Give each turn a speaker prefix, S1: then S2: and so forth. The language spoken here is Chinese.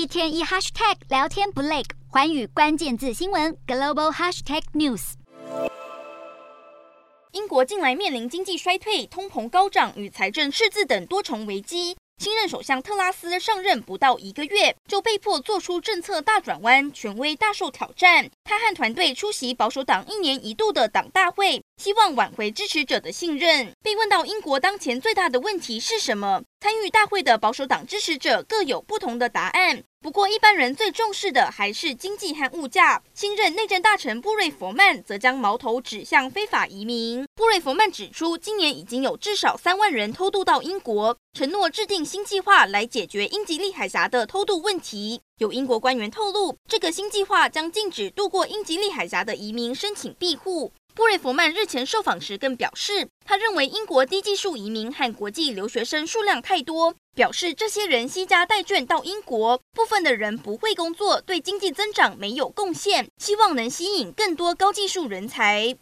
S1: 一天一 hashtag 聊天不累，寰宇关键字新闻 global hashtag news。
S2: 英国近来面临经济衰退、通膨高涨与财政赤字等多重危机。新任首相特拉斯上任不到一个月，就被迫做出政策大转弯，权威大受挑战。他和团队出席保守党一年一度的党大会，希望挽回支持者的信任。被问到英国当前最大的问题是什么，参与大会的保守党支持者各有不同的答案。不过，一般人最重视的还是经济和物价。新任内政大臣布瑞佛曼则将矛头指向非法移民。布瑞佛曼指出，今年已经有至少三万人偷渡到英国，承诺制定新计划来解决英吉利海峡的偷渡问题。有英国官员透露，这个新计划将禁止渡过英吉利海峡的移民申请庇护。布瑞弗曼日前受访时更表示，他认为英国低技术移民和国际留学生数量太多，表示这些人惜家带眷到英国，部分的人不会工作，对经济增长没有贡献，希望能吸引更多高技术人才。